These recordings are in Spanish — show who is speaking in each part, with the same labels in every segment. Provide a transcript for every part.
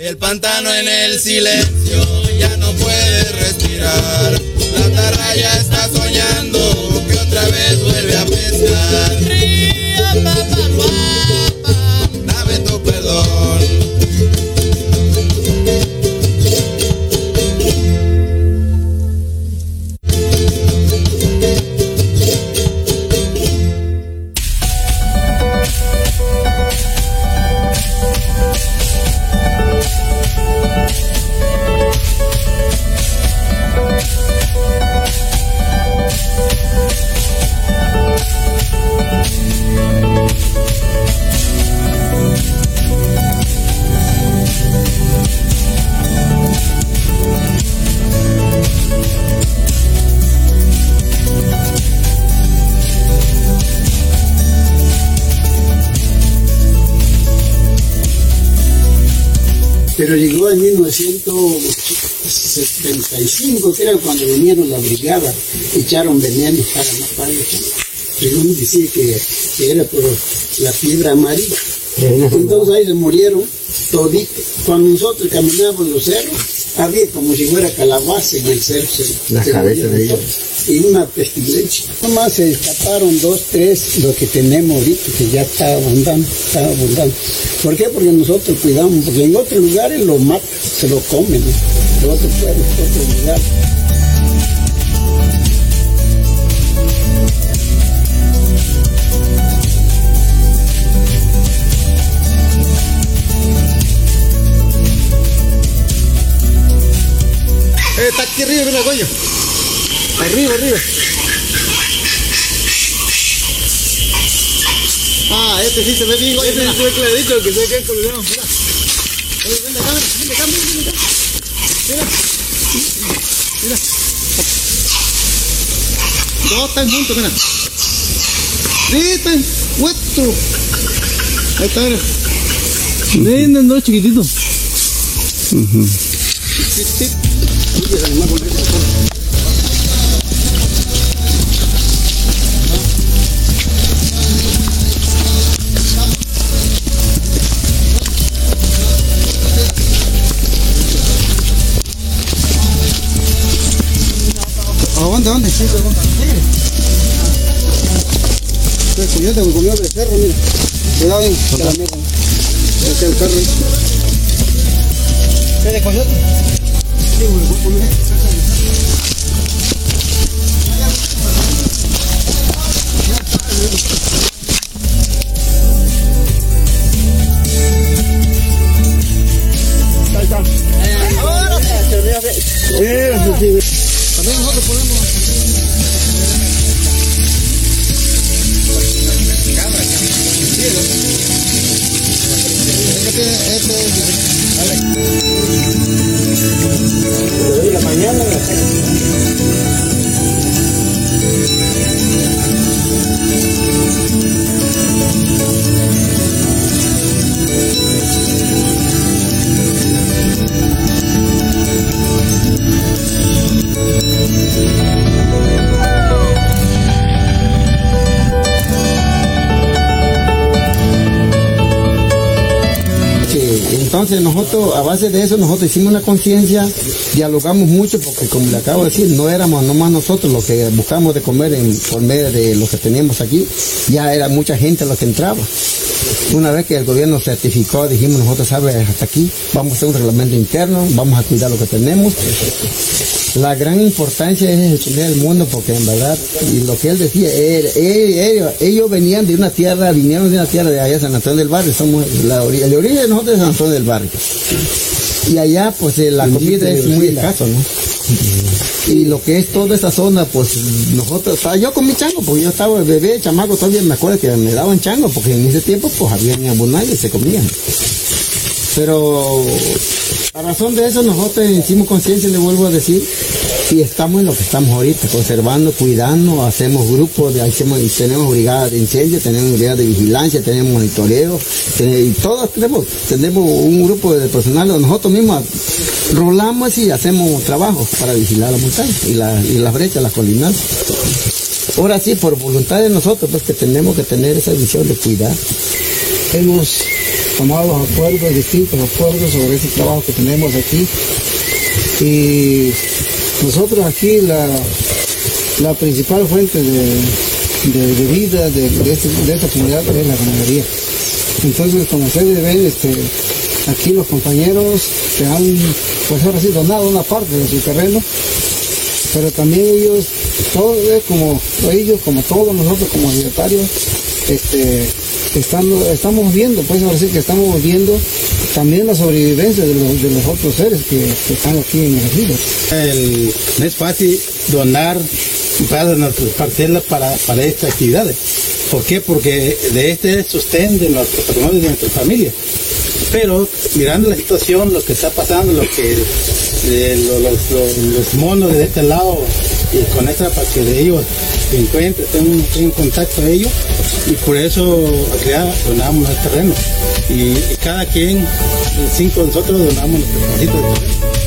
Speaker 1: El pantano en el silencio ya no puede respirar. La atarraya está soñando
Speaker 2: 1975, que era cuando vinieron la brigada, echaron veneno para matar Según decía que, que era por la fiebre amarilla. Entonces ahí se murieron toditos. Cuando nosotros caminábamos los cerros, había como si fuera calabaza en el cerro. se-
Speaker 3: La
Speaker 2: se
Speaker 3: cabeza de ellos.
Speaker 2: Y una pestilencia. Nomás se escaparon dos, tres, lo que tenemos ahorita, que ya está abundando, está abundando. ¿Por qué? Porque nosotros cuidamos, porque en otros lugares lo matan, se lo comen, ¿no? Pueblos, en otros lugares.
Speaker 3: Eh, está aquí arriba, mira, coño. Arriba, arriba. Ah, este sí se ve bien, coño. Este fue clarito que se ve que es colgado. Mira. Oye, ven acá, ven acá, ven acá. Mira. Mira. Todos están juntos, mira. Sí, están puestos. Ahí está, mira.
Speaker 4: Lindo, no, chiquitito.
Speaker 3: Sí, sí. Aguanta, aguanta. Sí, aguanta. El coyote me comió el perro, mira. Cuidado, eh. que la mierda. Este es el perro. ¿Qué de coyote? Sí, a Este, este,
Speaker 2: la mañana, tarde.
Speaker 3: Entonces nosotros, a base de eso, nosotros hicimos una conciencia, dialogamos mucho, porque como le acabo de decir, no éramos nomás nosotros los que buscamos de comer en, por medio de lo que teníamos aquí, ya era mucha gente lo que entraba. Una vez que el gobierno certificó, dijimos nosotros, sabes, hasta aquí, vamos a hacer un reglamento interno, vamos a cuidar lo que tenemos. La gran importancia es el mundo porque en verdad, y lo que él decía, él- él- ellos, ellos venían de una tierra, vinieron de una tierra de allá, San Antonio del Barrio, somos la orilla, el origen de nosotros es San Antonio del Barrio. Y allá pues eh, la comida es muy escaso, ¿no? Y lo que es toda esa zona, pues nosotros, ah, yo con mi chango, porque yo estaba bebé, chamaco, todavía me acuerdo que me daban chango, porque en ese tiempo pues había en abundancia y se comían. Pero a razón de eso nosotros hicimos conciencia, le vuelvo a decir, y estamos en lo que estamos ahorita, conservando, cuidando, hacemos grupos, de, hacemos, tenemos brigadas de incendio, tenemos brigadas de vigilancia, tenemos monitoreo, ten- y todos tenemos, tenemos un grupo de personal, nosotros mismos rolamos y hacemos trabajo para vigilar la montaña y, la- y las brechas, las colinas. Ahora sí, por voluntad de nosotros, pues que tenemos que tener esa visión de cuidar.
Speaker 2: Hemos
Speaker 5: tomado acuerdos, distintos acuerdos sobre ese trabajo que tenemos aquí. Y nosotros aquí la, la principal fuente de, de, vida de, de, este- de esta comunidad es la ganadería. Entonces, como ustedes ven, este, aquí los compañeros se han, pues ahora sí, donado una parte de su terreno, pero también ellos, todo es como ellos, como todos nosotros como libertarios, este, estando, estamos viendo, pues ahora sí que estamos viendo también la sobrevivencia de los, de los otros seres que, que están aquí en el río.
Speaker 6: No es fácil donar para nuestras parcelas para, para estas actividades. ¿Por qué? Porque de este sustento de nuestro patrimonio de nuestra familia. Pero mirando la situación, lo que está pasando, lo que eh, lo- los, los- los monos de este lado y con esta para que de ellos se encuentren, tengan contacto a ellos y por eso ya donamos el terreno. Y, cada quien, cinco de nosotros donamos nuestro pedacito de terreno.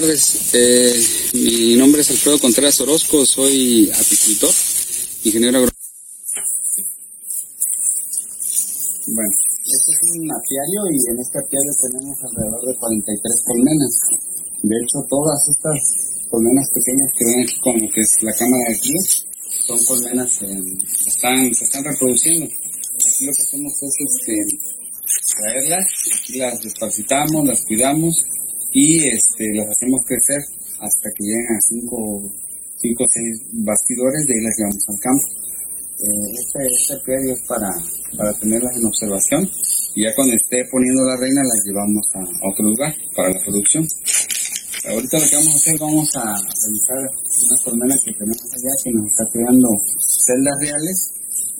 Speaker 7: Tardes, eh, mi nombre es Alfredo Contreras Orozco, soy apicultor, ingeniero agro. Bueno, este es un apiario y en este apiario tenemos alrededor de 43 colmenas. De hecho, todas estas colmenas pequeñas que ven aquí con lo que es la cámara de aquí, son colmenas que están, se están reproduciendo. Aquí lo que hacemos es este, traerlas, las desparasitamos, las cuidamos y este, las hacemos crecer hasta que lleguen a 5 cinco o 6 bastidores, de ahí las llevamos al campo. Eh, este, este es para, para tenerlas en observación y ya cuando esté poniendo la reina las llevamos a, otro lugar para la producción. Ahorita lo que vamos a hacer, vamos a revisar una colmena que tenemos allá que nos está creando celdas reales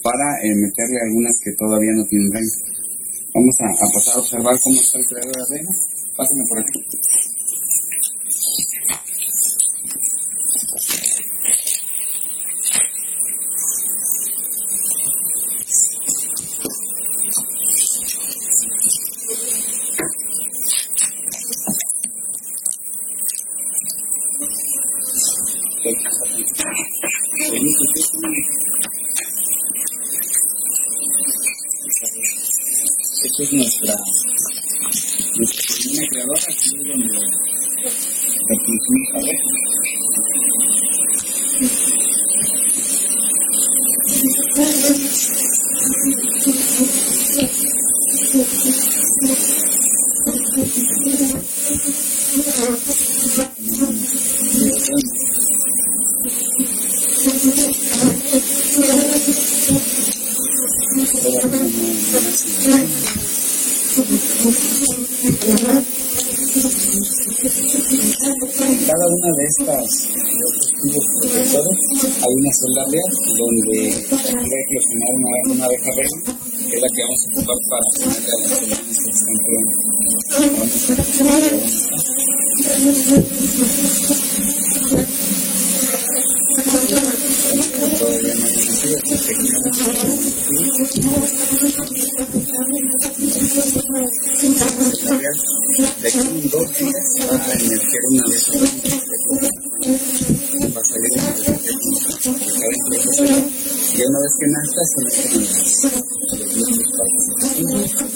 Speaker 7: para eh, meterle algunas que todavía no tienen reina. Vamos a, a pasar a observar cómo está el creador de reina. Pásame por aquí. De estas de estos tubos protectores hay una celda real donde va a eclosionar una, una abeja reina, que es la que vamos a ocupar para ponerle a las colonias que están creando. Nacido, de aquí en dos días va a emerger una de esas y una vez que nazca se meten a los núcleos para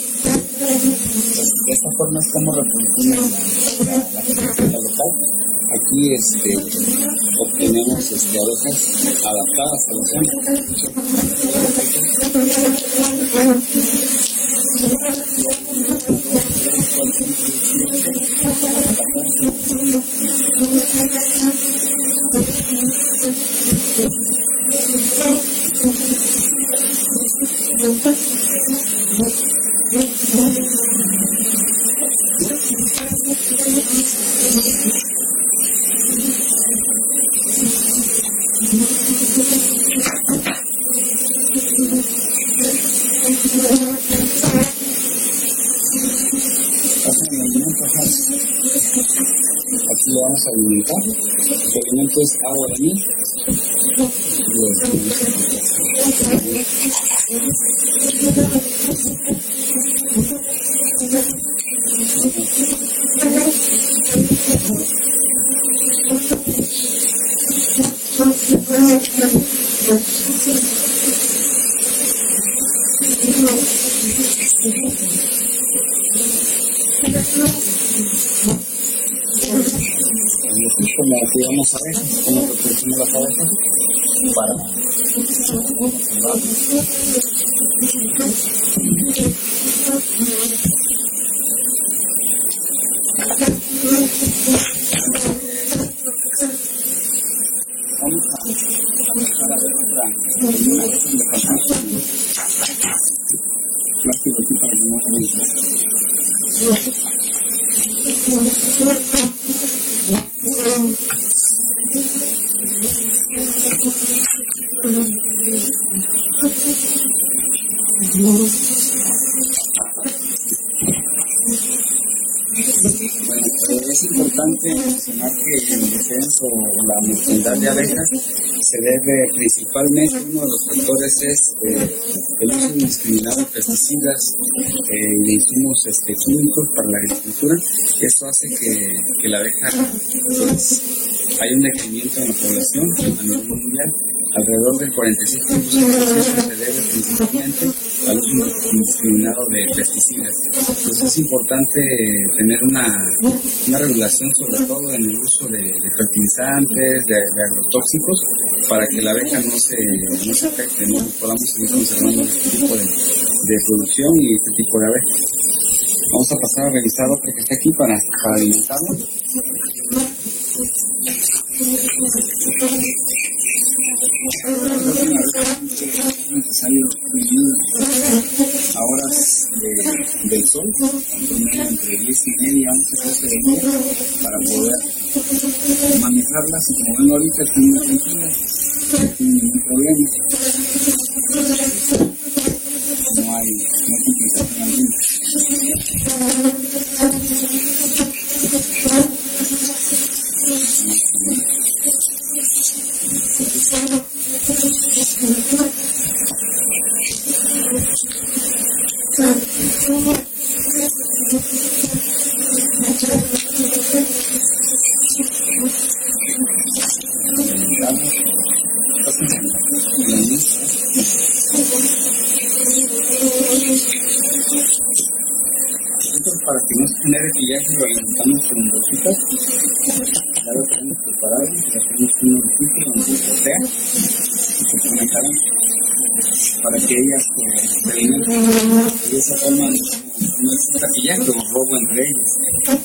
Speaker 7: de esta forma es como reproducimos la, la, local. Aquí este, obtenemos este, abejas adaptadas a la zona. Ponemos Y así como cuidamos abejas, como protegemos las abejas para se debe principalmente, uno de los factores es eh, el uso indiscriminado de pesticidas eh, y de insumos este, químicos para la agricultura. Esto hace que, que la abeja pues, haya un decremento en la población a nivel mundial. Alrededor del 46% se debe principalmente al indiscriminado de pesticidas. Entonces es importante tener una, una regulación sobre todo en el uso de, fertilizantes, de, agrotóxicos, para que la abeja no se, no se afecte, no podamos seguir conservando este tipo de, producción y este tipo de abejas. Vamos a pasar a revisar otra que está aquí para, para es necesario a horas de, del sol, entre 10 y media, 11, 12 de día, para poder manejarlas. Y como ven ahorita, estoy muy tranquilo, no ningún problema.
Speaker 8: No hay, no hay complicación alguna. Pillaje o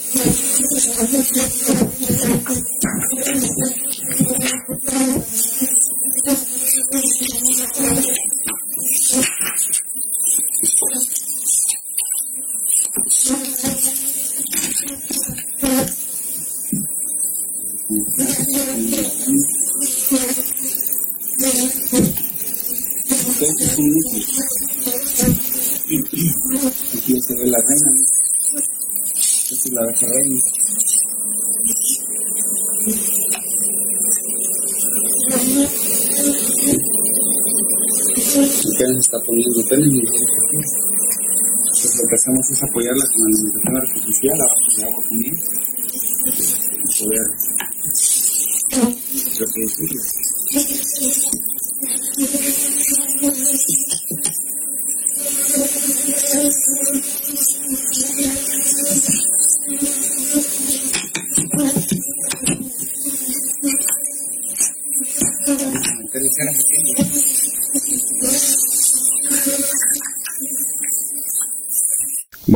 Speaker 8: Esta es la abeja reina. Apenas se está poniendo tenis. Lo que hacemos es apoyarla con alimentación artificial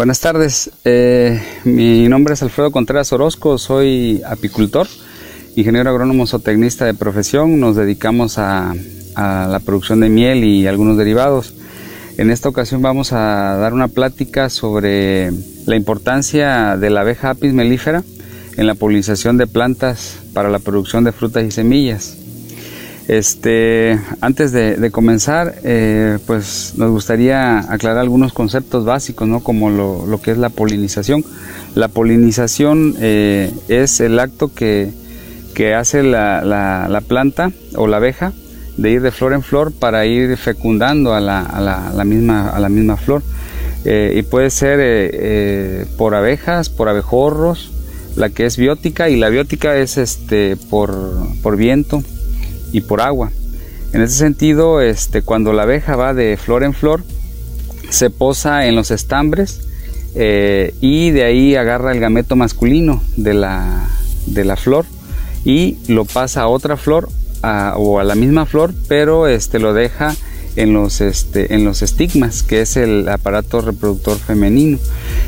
Speaker 7: Buenas tardes, eh, mi nombre es Alfredo Contreras Orozco, soy apicultor, ingeniero agrónomo zootecnista de profesión, nos dedicamos a, a la producción de miel y algunos derivados. En esta ocasión vamos a dar una plática sobre la importancia de la abeja apis melífera en la polinización de plantas para la producción de frutas y semillas. Este, antes de, comenzar, eh, pues nos gustaría aclarar algunos conceptos básicos, ¿no? como lo, que es la polinización. La polinización eh, es el acto que, hace la, la, la planta o la abeja de ir de flor en flor para ir fecundando a la, a la, misma, flor. Eh, y puede ser por abejas, por abejorros, la que es biótica y la biótica es este, por, por viento y por agua. En ese sentido, este, cuando la abeja va de flor en flor, se posa en los estambres eh, y de ahí agarra el gameto masculino de la, de la flor y lo pasa a otra flor o a la misma flor, pero este, lo deja en los, este, en los estigmas, que es el aparato reproductor femenino.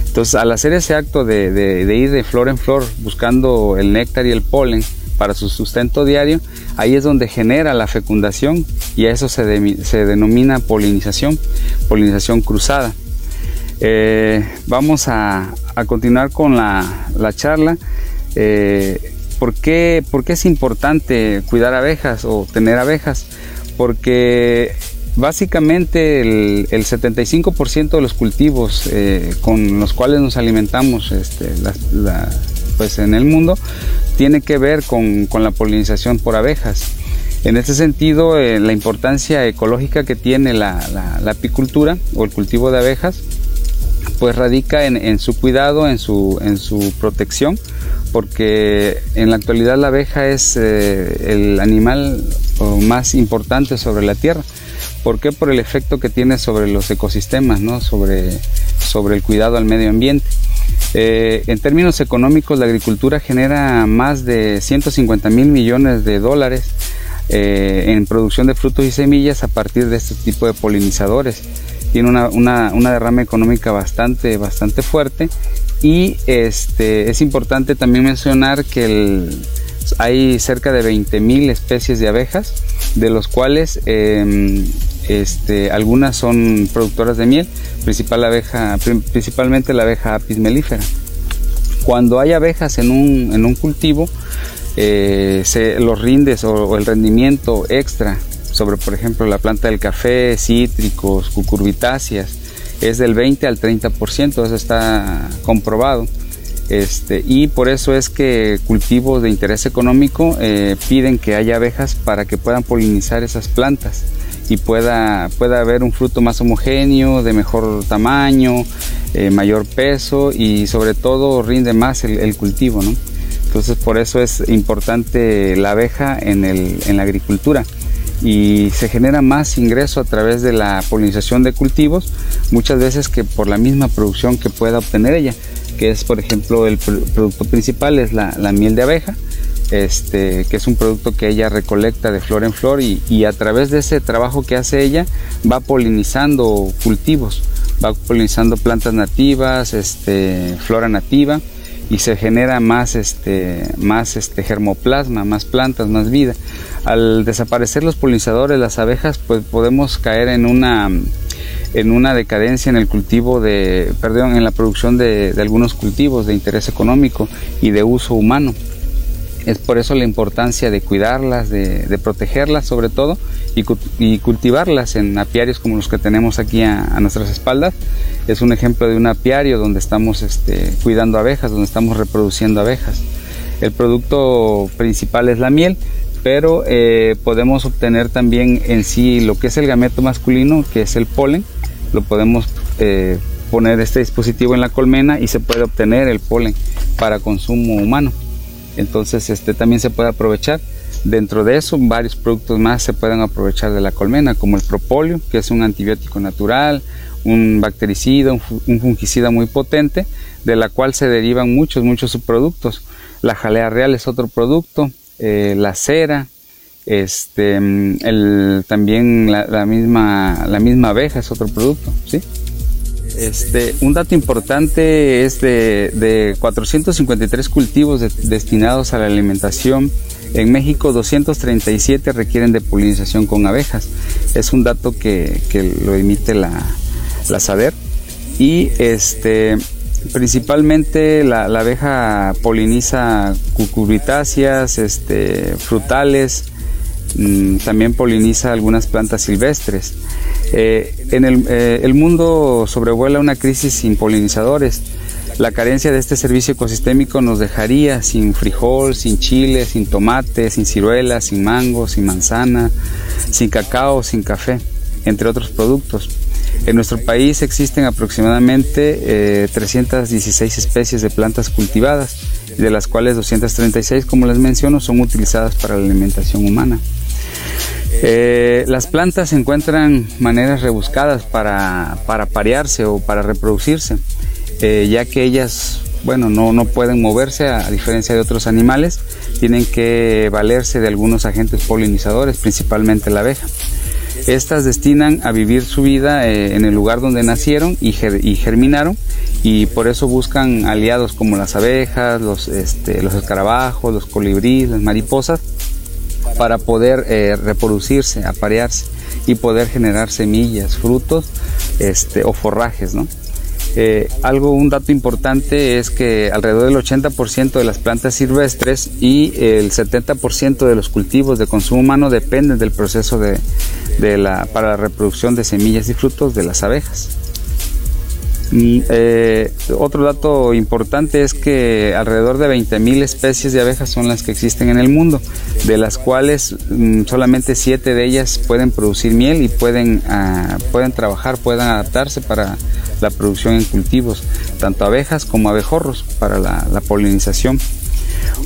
Speaker 7: Entonces, al hacer ese acto de- de ir de flor en flor buscando el néctar y el polen para su sustento diario, ahí es donde genera la fecundación y a eso se, se denomina polinización, polinización cruzada. Eh, vamos a, a continuar con la, la charla. Eh, ¿por, qué, por qué es importante cuidar abejas o tener abejas? Porque básicamente el, el 75% de los cultivos eh, con los cuales nos alimentamos este, las- la- pues en el mundo tiene que ver con, con la polinización por abejas. En este sentido, eh, la importancia ecológica que tiene la, la- la apicultura o el cultivo de abejas pues radica en, en su cuidado, en su, en su protección, porque en la actualidad la abeja es eh, el animal más importante sobre la Tierra. ¿Por qué? Por el efecto que tiene sobre los ecosistemas, ¿no? sobre, sobre el cuidado al medio ambiente. Eh, en términos económicos, la agricultura genera más de 150 mil millones de dólares eh, en producción de frutos y semillas a partir de este tipo de polinizadores. Tiene una, una, derrama económica bastante, bastante fuerte y este, es importante también mencionar que hay cerca de 20.000 especies de abejas, de los cuales eh, este, algunas son productoras de miel, principalmente la abeja apis mellifera. Cuando hay abejas en un, en un cultivo, eh, los rindes o, o el rendimiento extra sobre, por ejemplo, la planta del café, cítricos, cucurbitáceas, es del 20 al 30%, eso está comprobado. Este, y por eso es que cultivos de interés económico eh, piden que haya abejas para que puedan polinizar esas plantas y pueda, pueda haber un fruto más homogéneo, de mejor tamaño, eh, mayor peso y sobre todo rinde más el, cultivo. Entonces por eso es importante la abeja en, el, en la agricultura y se genera más ingreso a través de la polinización de cultivos, muchas veces que por la misma producción que pueda obtener ella, que es por ejemplo el producto principal es la, la miel de abeja, este, que es un producto que ella recolecta de flor en flor y, a través de ese trabajo que hace ella va polinizando cultivos, va polinizando plantas nativas, este, flora nativa y se genera más, este, más este, germoplasma, más plantas, más vida. Al desaparecer los polinizadores, las abejas, pues podemos caer en una en una decadencia en el cultivo de, perdón, en la producción de algunos cultivos de interés económico y de uso humano. Es por eso la importancia de cuidarlas, de, protegerlas sobre todo y, cultivarlas en apiarios como los que tenemos aquí a, nuestras espaldas. Es un ejemplo de un apiario donde estamos este, cuidando abejas, donde estamos reproduciendo abejas. El producto principal es la miel, pero eh, podemos obtener también en sí lo que es el gameto masculino, que es el polen. Lo podemos eh, poner este dispositivo en la colmena y se puede obtener el polen para consumo humano entonces este también se puede aprovechar. Dentro de eso varios productos más se pueden aprovechar de la colmena como el propóleo que es un antibiótico natural un bactericida un, fungicida muy potente de la cual se derivan muchos muchos subproductos. La jalea real es otro producto eh, la cera este el, también la, misma la misma abeja es otro producto sí este, un dato importante es de, 453 cultivos destinados a la alimentación. En México 237 requieren de polinización con abejas. Es un dato que, lo emite la, la SADER. Y este, principalmente la, abeja poliniza cucurbitáceas, este, frutales, mm, también poliniza algunas plantas silvestres. Eh, en eh, el, mundo sobrevuela una crisis sin polinizadores. La carencia de este servicio ecosistémico nos dejaría sin frijol, sin chile, sin tomate, sin ciruela, sin mango, sin manzana, sin cacao, sin café, entre otros productos. En nuestro país existen aproximadamente 316 eh, especies de plantas cultivadas, de las cuales 236, como les menciono, son utilizadas para la alimentación humana. Eh, las plantas encuentran maneras rebuscadas para, para parearse o para reproducirse, eh, ya que ellas, bueno, no, pueden moverse a, diferencia de otros animales, tienen que valerse de algunos agentes polinizadores, principalmente la abeja. Estas destinan a vivir su vida eh, en el lugar donde nacieron y, germinaron y por eso buscan aliados como las abejas, los, este, los escarabajos, los colibríes, las mariposas para poder eh, reproducirse, aparearse y poder generar semillas, frutos este, o forrajes, ¿no? Eh, algo, un dato importante es que alrededor del 80% de las plantas silvestres y el 70% de los cultivos de consumo humano dependen del proceso de, de la, para la reproducción de semillas y frutos de las abejas. Eh, otro dato importante es que alrededor de 20.000 especies de abejas son las que existen en el mundo, de las cuales mm, solamente 7 de ellas pueden producir miel y pueden, ah, pueden trabajar, pueden adaptarse para la producción en cultivos, tanto abejas como abejorros para la, la polinización.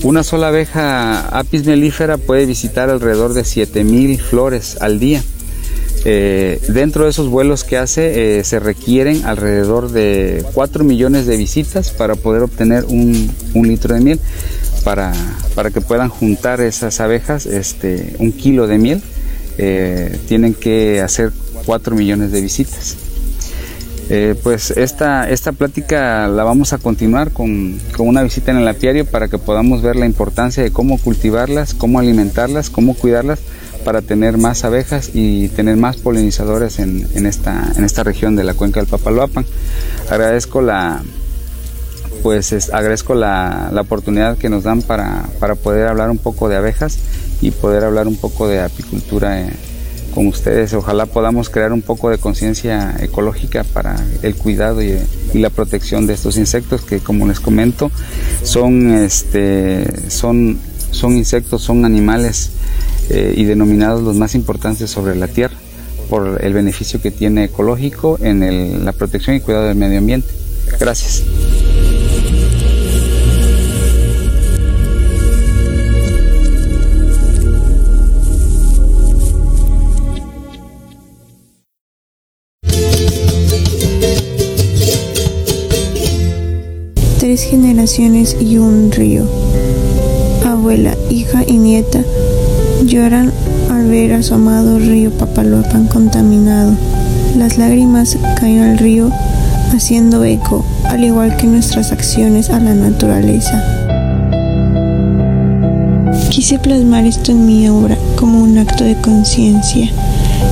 Speaker 7: Una sola abeja apis melífera puede visitar alrededor de 7.000 flores al día eh, dentro de esos vuelos que hace eh, se requieren alrededor de 4 millones de visitas para poder obtener un, litro de miel. Para, para, que puedan juntar esas abejas este, un kilo de miel, eh, tienen que hacer 4 millones de visitas. pues esta, esta plática la vamos a continuar con, con, una visita en el apiario para que podamos ver la importancia de cómo cultivarlas, cómo alimentarlas, cómo cuidarlas para tener más abejas y tener más polinizadores en, esta, en esta región de la cuenca del Papaloapan. Agradezco la, pues agradezco la, oportunidad que nos dan para, poder hablar un poco de abejas y poder hablar un poco de apicultura eh, con ustedes. Ojalá podamos crear un poco de conciencia ecológica para el cuidado y, la protección de estos insectos que, como les comento, son, este, son, son insectos, son animales eh, y denominados los más importantes sobre la Tierra por el beneficio que tiene ecológico en la protección y cuidado del medio ambiente. Gracias.
Speaker 9: Tres generaciones y un río. Abuela, hija y nieta lloran al ver a su amado río Papaloapan contaminado. Las lágrimas caen al río haciendo eco, al igual que nuestras acciones a la naturaleza. Quise plasmar esto en mi obra como un acto de conciencia.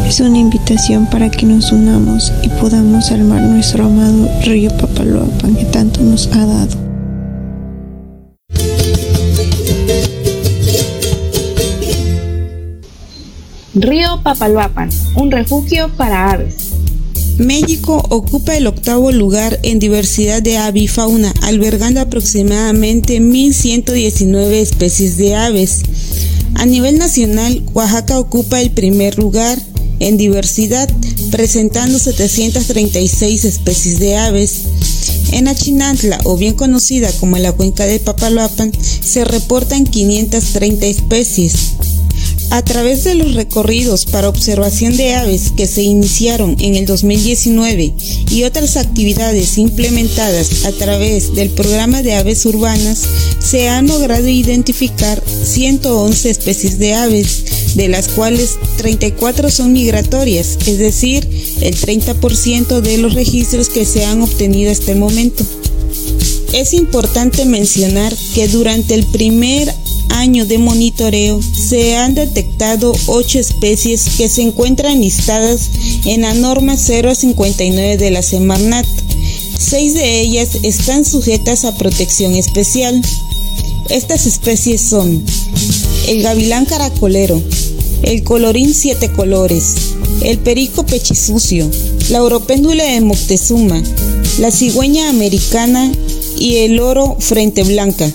Speaker 9: Es una invitación para que nos unamos y podamos salvar nuestro amado río Papaloapan que tanto nos ha dado.
Speaker 10: Río Papaloapan, un refugio para aves.
Speaker 11: México ocupa el octavo lugar en diversidad de avifauna, albergando aproximadamente 1.119 especies de aves. A nivel nacional, Oaxaca ocupa el primer lugar en diversidad, presentando 736 especies de aves. En Achinantla, o bien conocida como la cuenca de Papaloapan, se reportan 530 especies. A través de los recorridos para observación de aves que se iniciaron en el 2019 y otras actividades implementadas a través del programa de aves urbanas, se han logrado identificar 111 especies de aves, de las cuales 34 son migratorias, es decir, el 30% de los registros que se han obtenido hasta el momento. Es importante mencionar que durante el primer año de monitoreo se han detectado ocho especies que se encuentran listadas en la norma 059 de la Semarnat. Seis de ellas están sujetas a protección especial. Estas especies son el gavilán caracolero, el colorín siete colores, el perico pechisucio, la oropéndula de Moctezuma, la cigüeña americana y el oro frente blanca.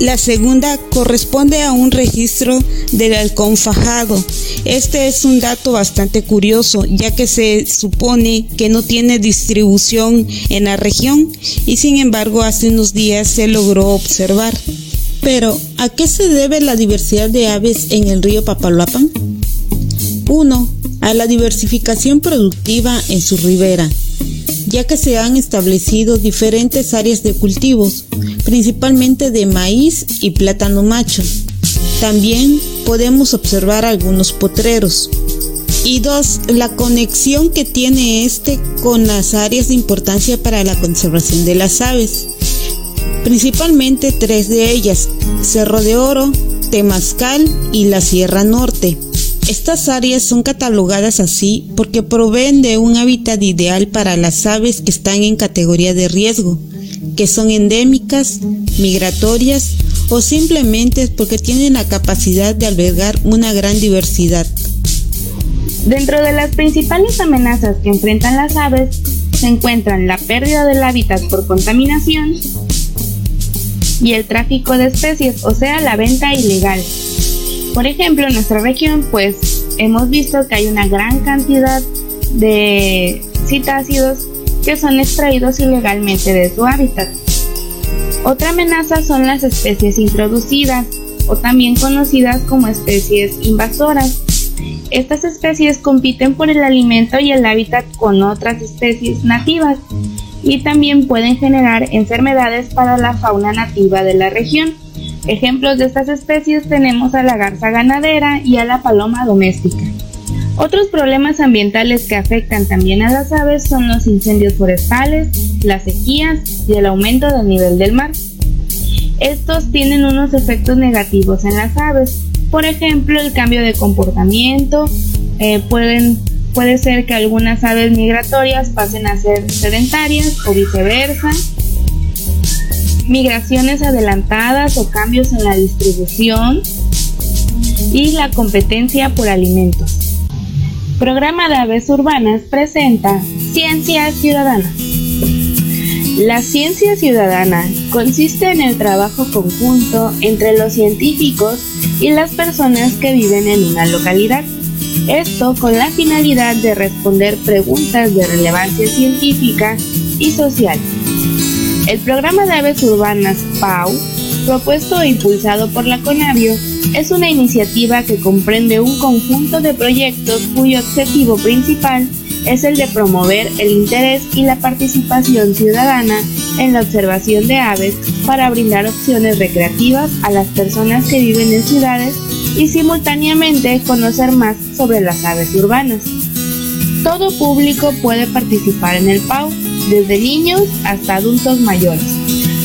Speaker 11: La segunda corresponde a un registro del halcón fajado. Este es un dato bastante curioso, ya que se supone que no tiene distribución en la región y sin embargo hace unos días se logró observar. Pero, ¿a qué se debe la diversidad de aves en el río Papaloapan? 1. A la diversificación productiva en su ribera ya que se han establecido diferentes áreas de cultivos, principalmente de maíz y plátano macho. También podemos observar algunos potreros. Y dos, la conexión que tiene este con las áreas de importancia para la conservación de las aves. Principalmente tres de ellas, Cerro de Oro, Temazcal y la Sierra Norte. Estas áreas son catalogadas así porque proveen de un hábitat ideal para las aves que están en categoría de riesgo, que son endémicas, migratorias o simplemente porque tienen la capacidad de albergar una gran diversidad.
Speaker 10: Dentro de las principales amenazas que enfrentan las aves se encuentran la pérdida del hábitat por contaminación y el tráfico de especies, o sea, la venta ilegal, por ejemplo, en nuestra región, pues hemos visto que hay una gran cantidad de citácidos que son extraídos ilegalmente de su hábitat. Otra amenaza son las especies introducidas o también conocidas como especies invasoras. Estas especies compiten por el alimento y el hábitat con otras especies nativas y también pueden generar enfermedades para la fauna nativa de la región. Ejemplos de estas especies tenemos a la garza ganadera y a la paloma doméstica. Otros problemas ambientales que afectan también a las aves son los incendios forestales, las sequías y el aumento del nivel del mar. Estos tienen unos efectos negativos en las aves, por ejemplo el cambio de comportamiento, eh, pueden, puede ser que algunas aves migratorias pasen a ser sedentarias o viceversa, migraciones adelantadas o cambios en la distribución y la competencia por alimentos. Programa de Aves Urbanas presenta Ciencia Ciudadana. La ciencia ciudadana consiste en el trabajo conjunto entre los científicos y las personas que viven en una localidad. Esto con la finalidad de responder preguntas de relevancia científica y social. El programa de aves urbanas PAU, propuesto e impulsado por la CONAVIO, es una iniciativa que comprende un conjunto de proyectos cuyo objetivo principal es el de promover el interés y la participación ciudadana en la observación de aves para brindar opciones recreativas a las personas que viven en ciudades y simultáneamente conocer más sobre las aves urbanas. Todo público puede participar en el PAU, desde niños hasta adultos mayores.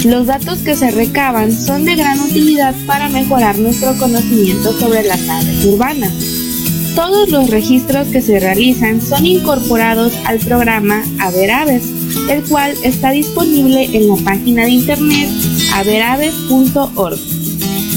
Speaker 10: Los datos que se recaban son de gran utilidad para mejorar nuestro conocimiento sobre las aves urbanas. Todos los registros que se realizan son incorporados al programa Haber Aves, el cual está disponible en la página de internet averaves.org.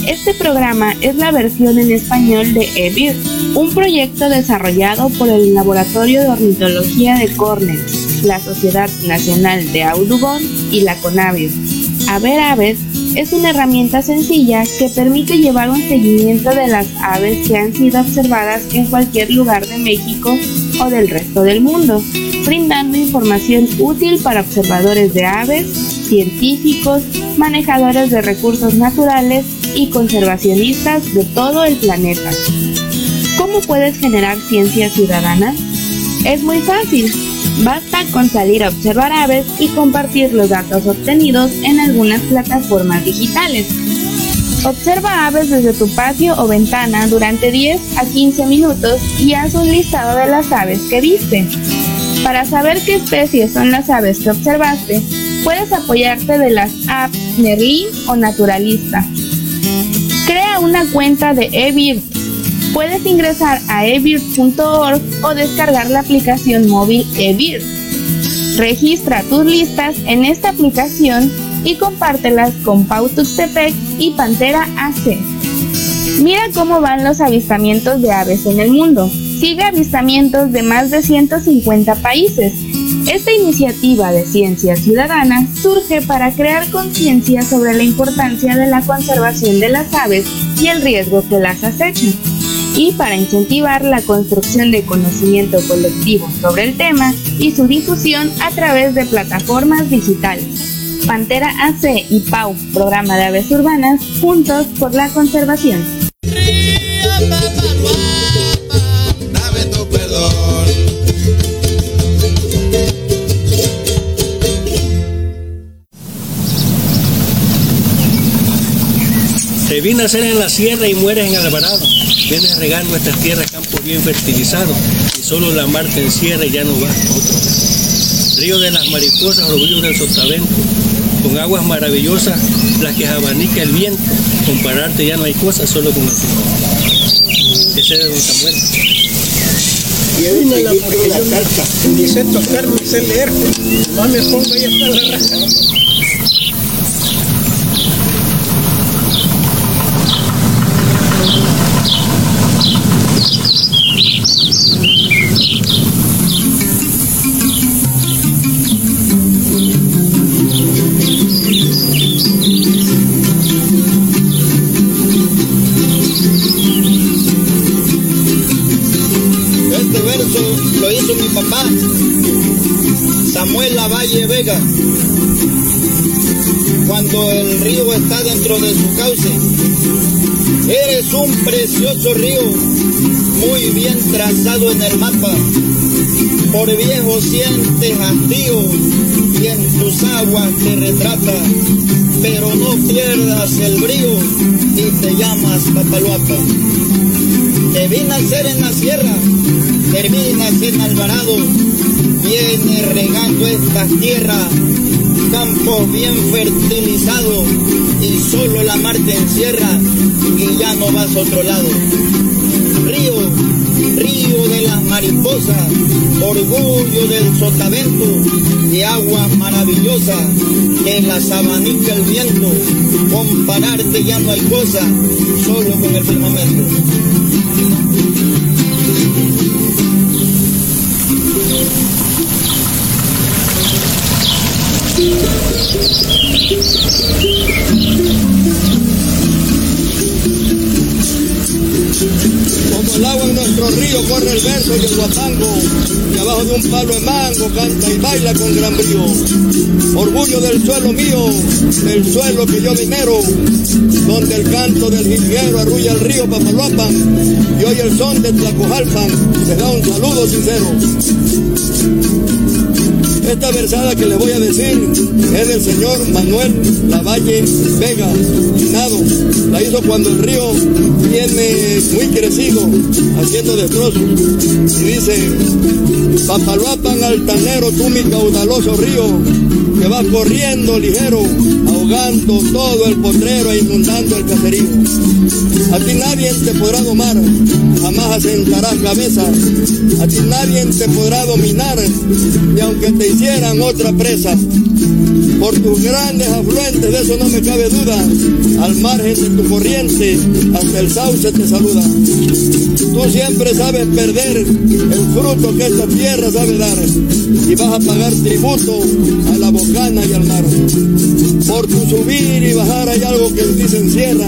Speaker 10: Este programa es la versión en español de EBIR, un proyecto desarrollado por el Laboratorio de Ornitología de Cornell, la Sociedad Nacional de Audubon y la CONAVIO. A ver aves es una herramienta sencilla que permite llevar un seguimiento de las aves que han sido observadas en cualquier lugar de México o del resto del mundo, brindando información útil para observadores de aves, científicos, manejadores de recursos naturales y conservacionistas de todo el planeta. ¿Cómo puedes generar ciencia ciudadana? Es muy fácil Basta con salir a observar aves y compartir los datos obtenidos en algunas plataformas digitales. Observa aves desde tu patio o ventana durante 10 a 15 minutos y haz un listado de las aves que viste. Para saber qué especies son las aves que observaste, puedes apoyarte de las apps Merlin o Naturalista. Crea una cuenta de eBird Puedes ingresar a eBird.org o descargar la aplicación móvil eBird. Registra tus listas en esta aplicación y compártelas con Pau Tuxtepec y Pantera AC. Mira cómo van los avistamientos de aves en el mundo. Sigue avistamientos de más de 150 países. Esta iniciativa de ciencia ciudadana surge para crear conciencia sobre la importancia de la conservación de las aves y el riesgo que las acechan y para incentivar la construcción de conocimiento colectivo sobre el tema y su difusión a través de plataformas digitales. Pantera AC y PAU, Programa de Aves Urbanas, juntos por la conservación.
Speaker 12: Vi nacer en la sierra y mueres en Alvarado. Vienes a regar nuestras tierras, campos bien fertilizados, y solo la mar te encierra y ya no vas a otro lado. Río de las mariposas, orgullo del sotavento, con aguas maravillosas, las que abanica el viento. Compararte ya no hay cosa, solo con el Ese es Don Samuel.
Speaker 2: Y él vino la carta. Ni sé tocar, ni sé leer. Más me pongo ahí hasta la raja.
Speaker 1: En el mapa. Por viejo sientes hastío y en tus aguas te retrata, pero no pierdas el brío y te llamas Papaloapa. Te vi nacer en la sierra, terminas en Alvarado, viene regando estas tierras, campos bien fertilizados y solo la mar te encierra y ya no vas a otro lado mariposa, orgullo del sotavento, de agua maravillosa, que la sabanica el viento, compararte ya no hay cosa, solo con el firmamento.
Speaker 13: El agua en nuestro río corre el verso y el guapango, y abajo de un palo de mango canta y baila con gran brío. Orgullo del suelo mío, del suelo que yo dinero, donde el canto del jilguero arrulla el río Papaloapan, y hoy el son de Tlacojalpan les da un saludo sincero. Esta versada que le voy a decir es del señor Manuel Lavalle Vega, Nado. La hizo cuando el río viene muy crecido, haciendo destrozos. Y dice, Papaloapan altanero, tú mi caudaloso río, que vas corriendo ligero, ahogando todo el potrero e inundando el caserío. A ti nadie te podrá domar, jamás asentarás cabeza. A ti nadie te podrá dominar, ni aunque te hicieran otra presa. Por tus grandes afluentes, de eso no me cabe duda. Al margen de tu corriente, hasta el sauce te saluda. Tú siempre sabes perder el fruto que esta tierra sabe dar. Y vas a pagar tributo a la bocana y al mar. Por tu subir y bajar hay algo que en ti se encierra.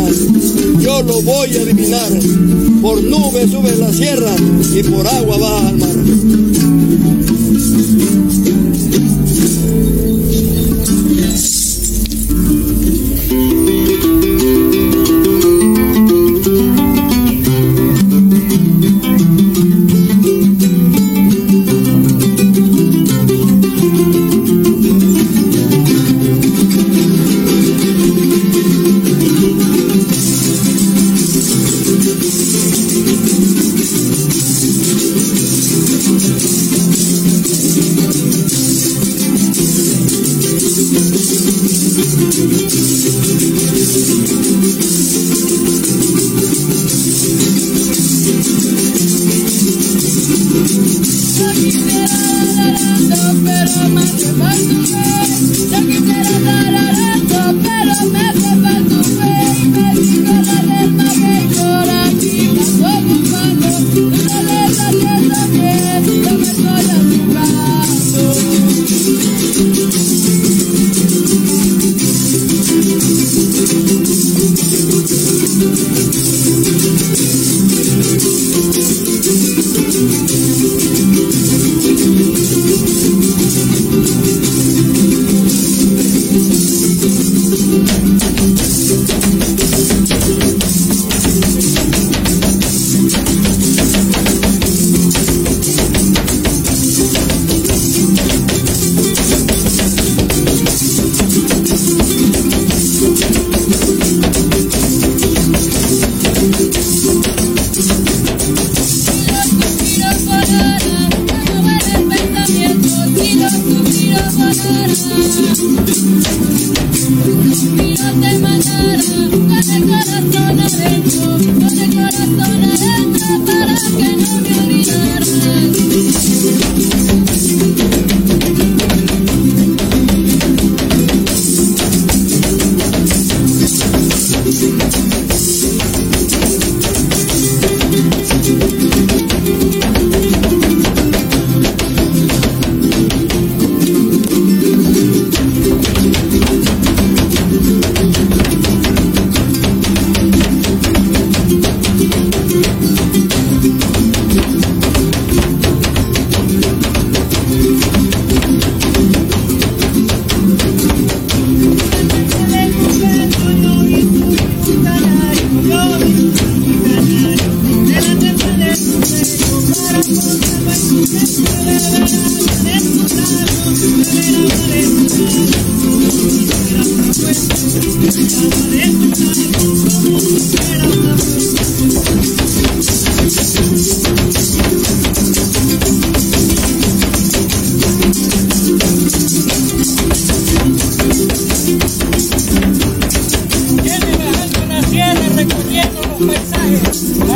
Speaker 13: Yo lo voy a adivinar. Por nubes subes la sierra y por agua vas al mar.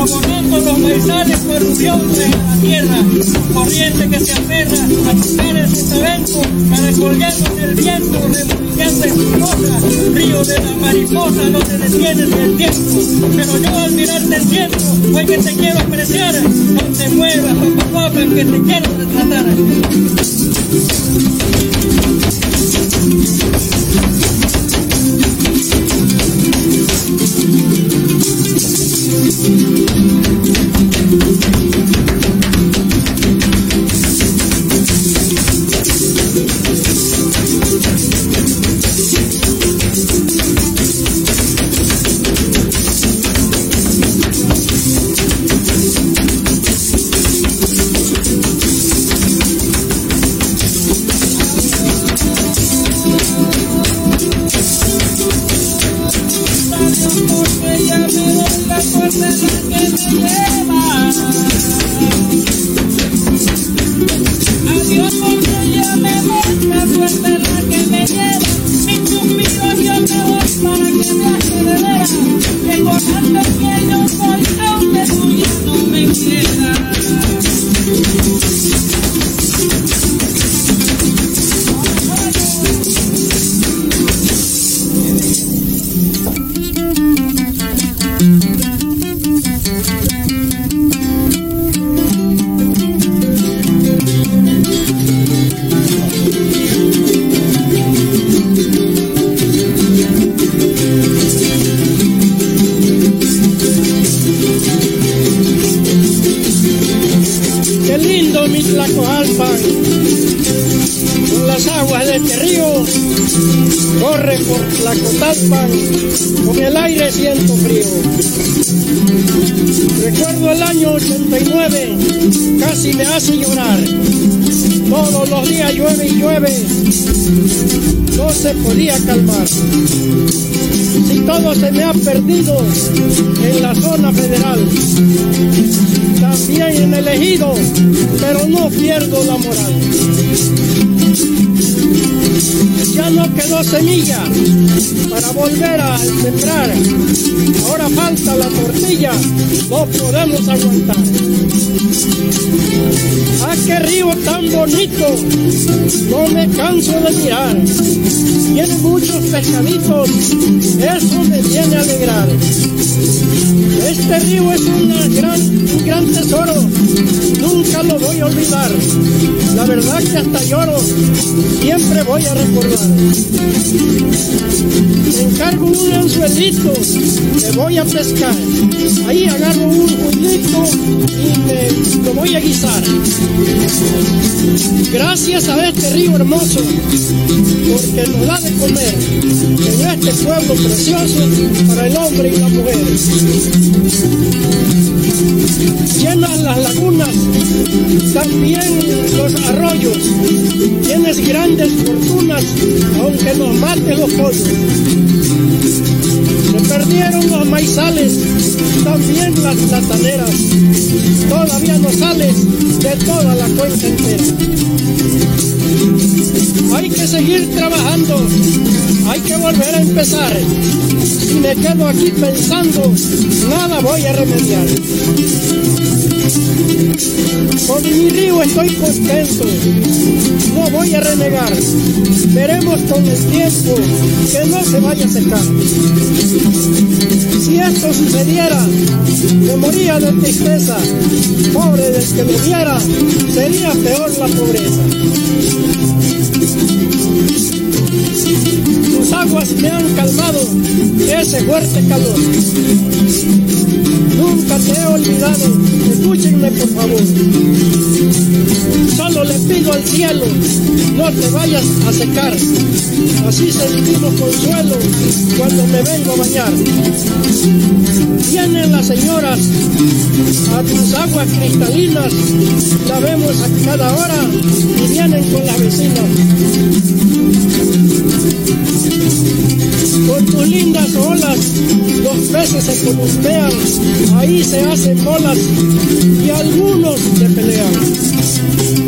Speaker 12: Abonando los maizales corrupiones en la tierra, corriente que se aferra a tocar el sotavento, caracoleando en el viento, remolillando en su roca, río de la mariposa, no te detienes el tiempo, pero yo al mirarte entiendo, hoy que te quiero apreciar, no te muevas, papá, que te quiero retratar.
Speaker 14: Qué casi me hace llorar. Todos los días llueve y llueve, no se podía calmar. Si todo se me ha perdido en la zona federal, también en el ejido, pero no pierdo la moral. No quedó semilla para volver a sembrar. Ahora falta la tortilla, no podemos aguantar. ¡Ah, qué río tan bonito! No me canso de mirar. Tiene muchos pescaditos, eso me viene a alegrar. Este río es una gran, un gran tesoro, nunca lo voy a olvidar. La verdad que hasta lloro, siempre voy a recordar. Me encargo un anzuelito, me voy a pescar. Ahí agarro un juguito y me lo voy a guisar. Gracias a este río hermoso, porque nos da de comer en este pueblo precioso para el hombre y la mujer. Llenan las lagunas, también los arroyos. Tienes grandes fortunas, aunque nos maten los pollos. Se perdieron los maizales, también las plataneras. Todavía no sales de toda la cuenta entera. Hay que seguir trabajando, hay que volver a empezar. Si me quedo aquí pensando, nada voy a remediar. Con mi río estoy contento, no voy a renegar. Veremos con el tiempo que no se vaya a secar. Si esto sucediera, me moría de tristeza. Pobre del que viera, sería peor la pobreza. Aguas me han calmado ese fuerte calor. Nunca te he olvidado, escúchenme por favor. Solo le pido al cielo, no te vayas a secar. Así sentimos consuelo cuando me vengo a bañar. Vienen las señoras a tus aguas cristalinas, la vemos a cada hora y vienen con las vecinas. Lindas olas, los peces se columpean, ahí se hacen bolas y algunos se pelean.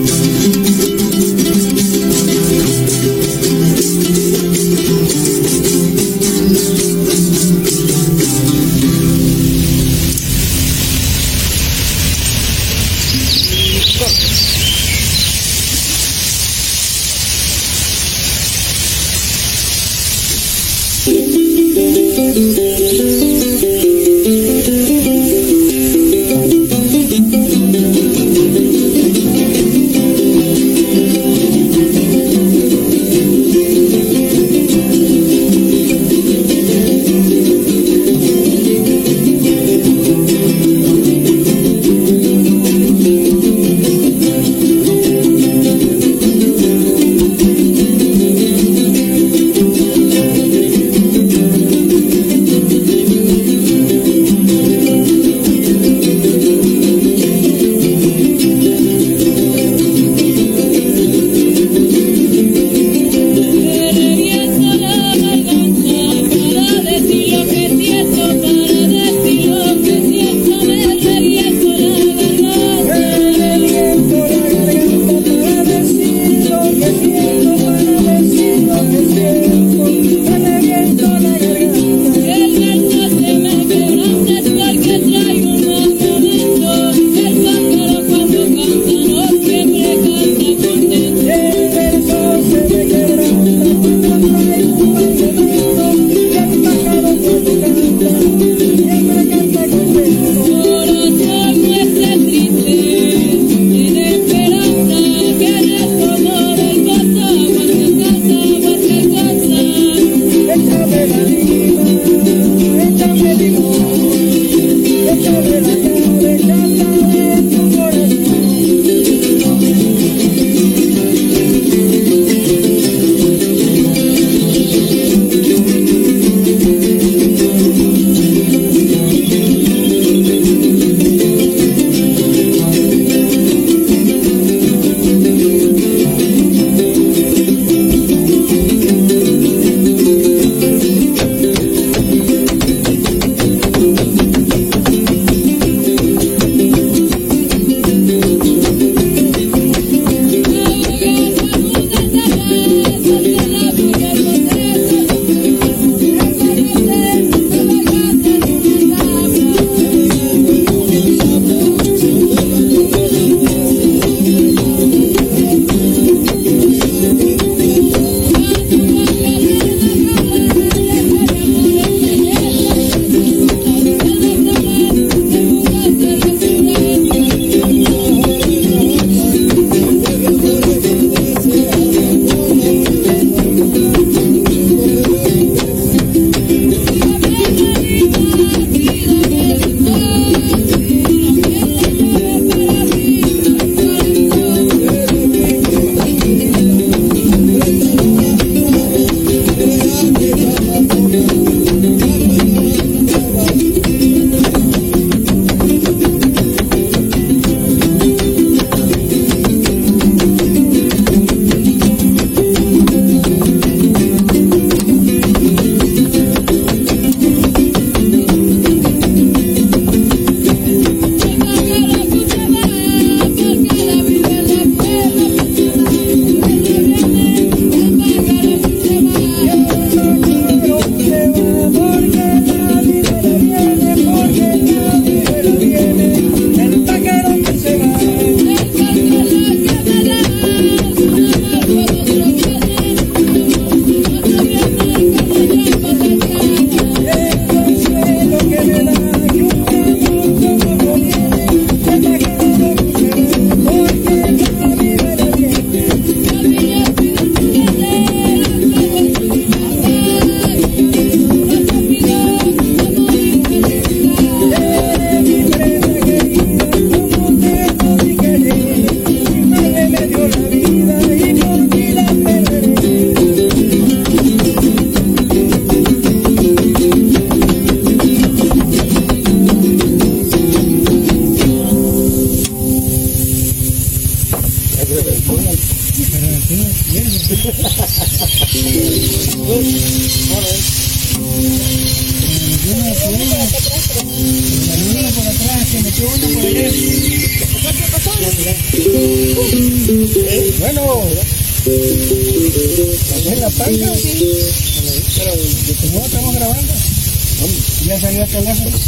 Speaker 5: Ya salió el teléfono.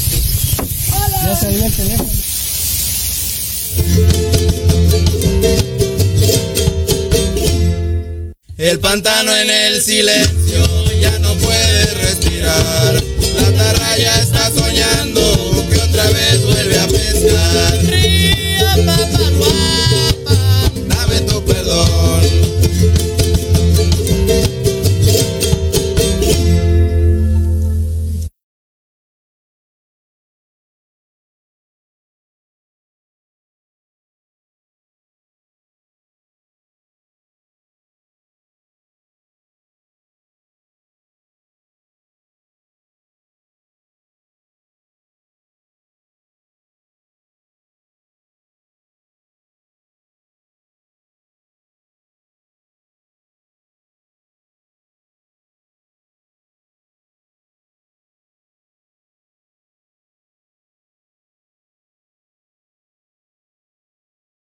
Speaker 5: Ya salió el teléfono.
Speaker 15: El pantano en el silencio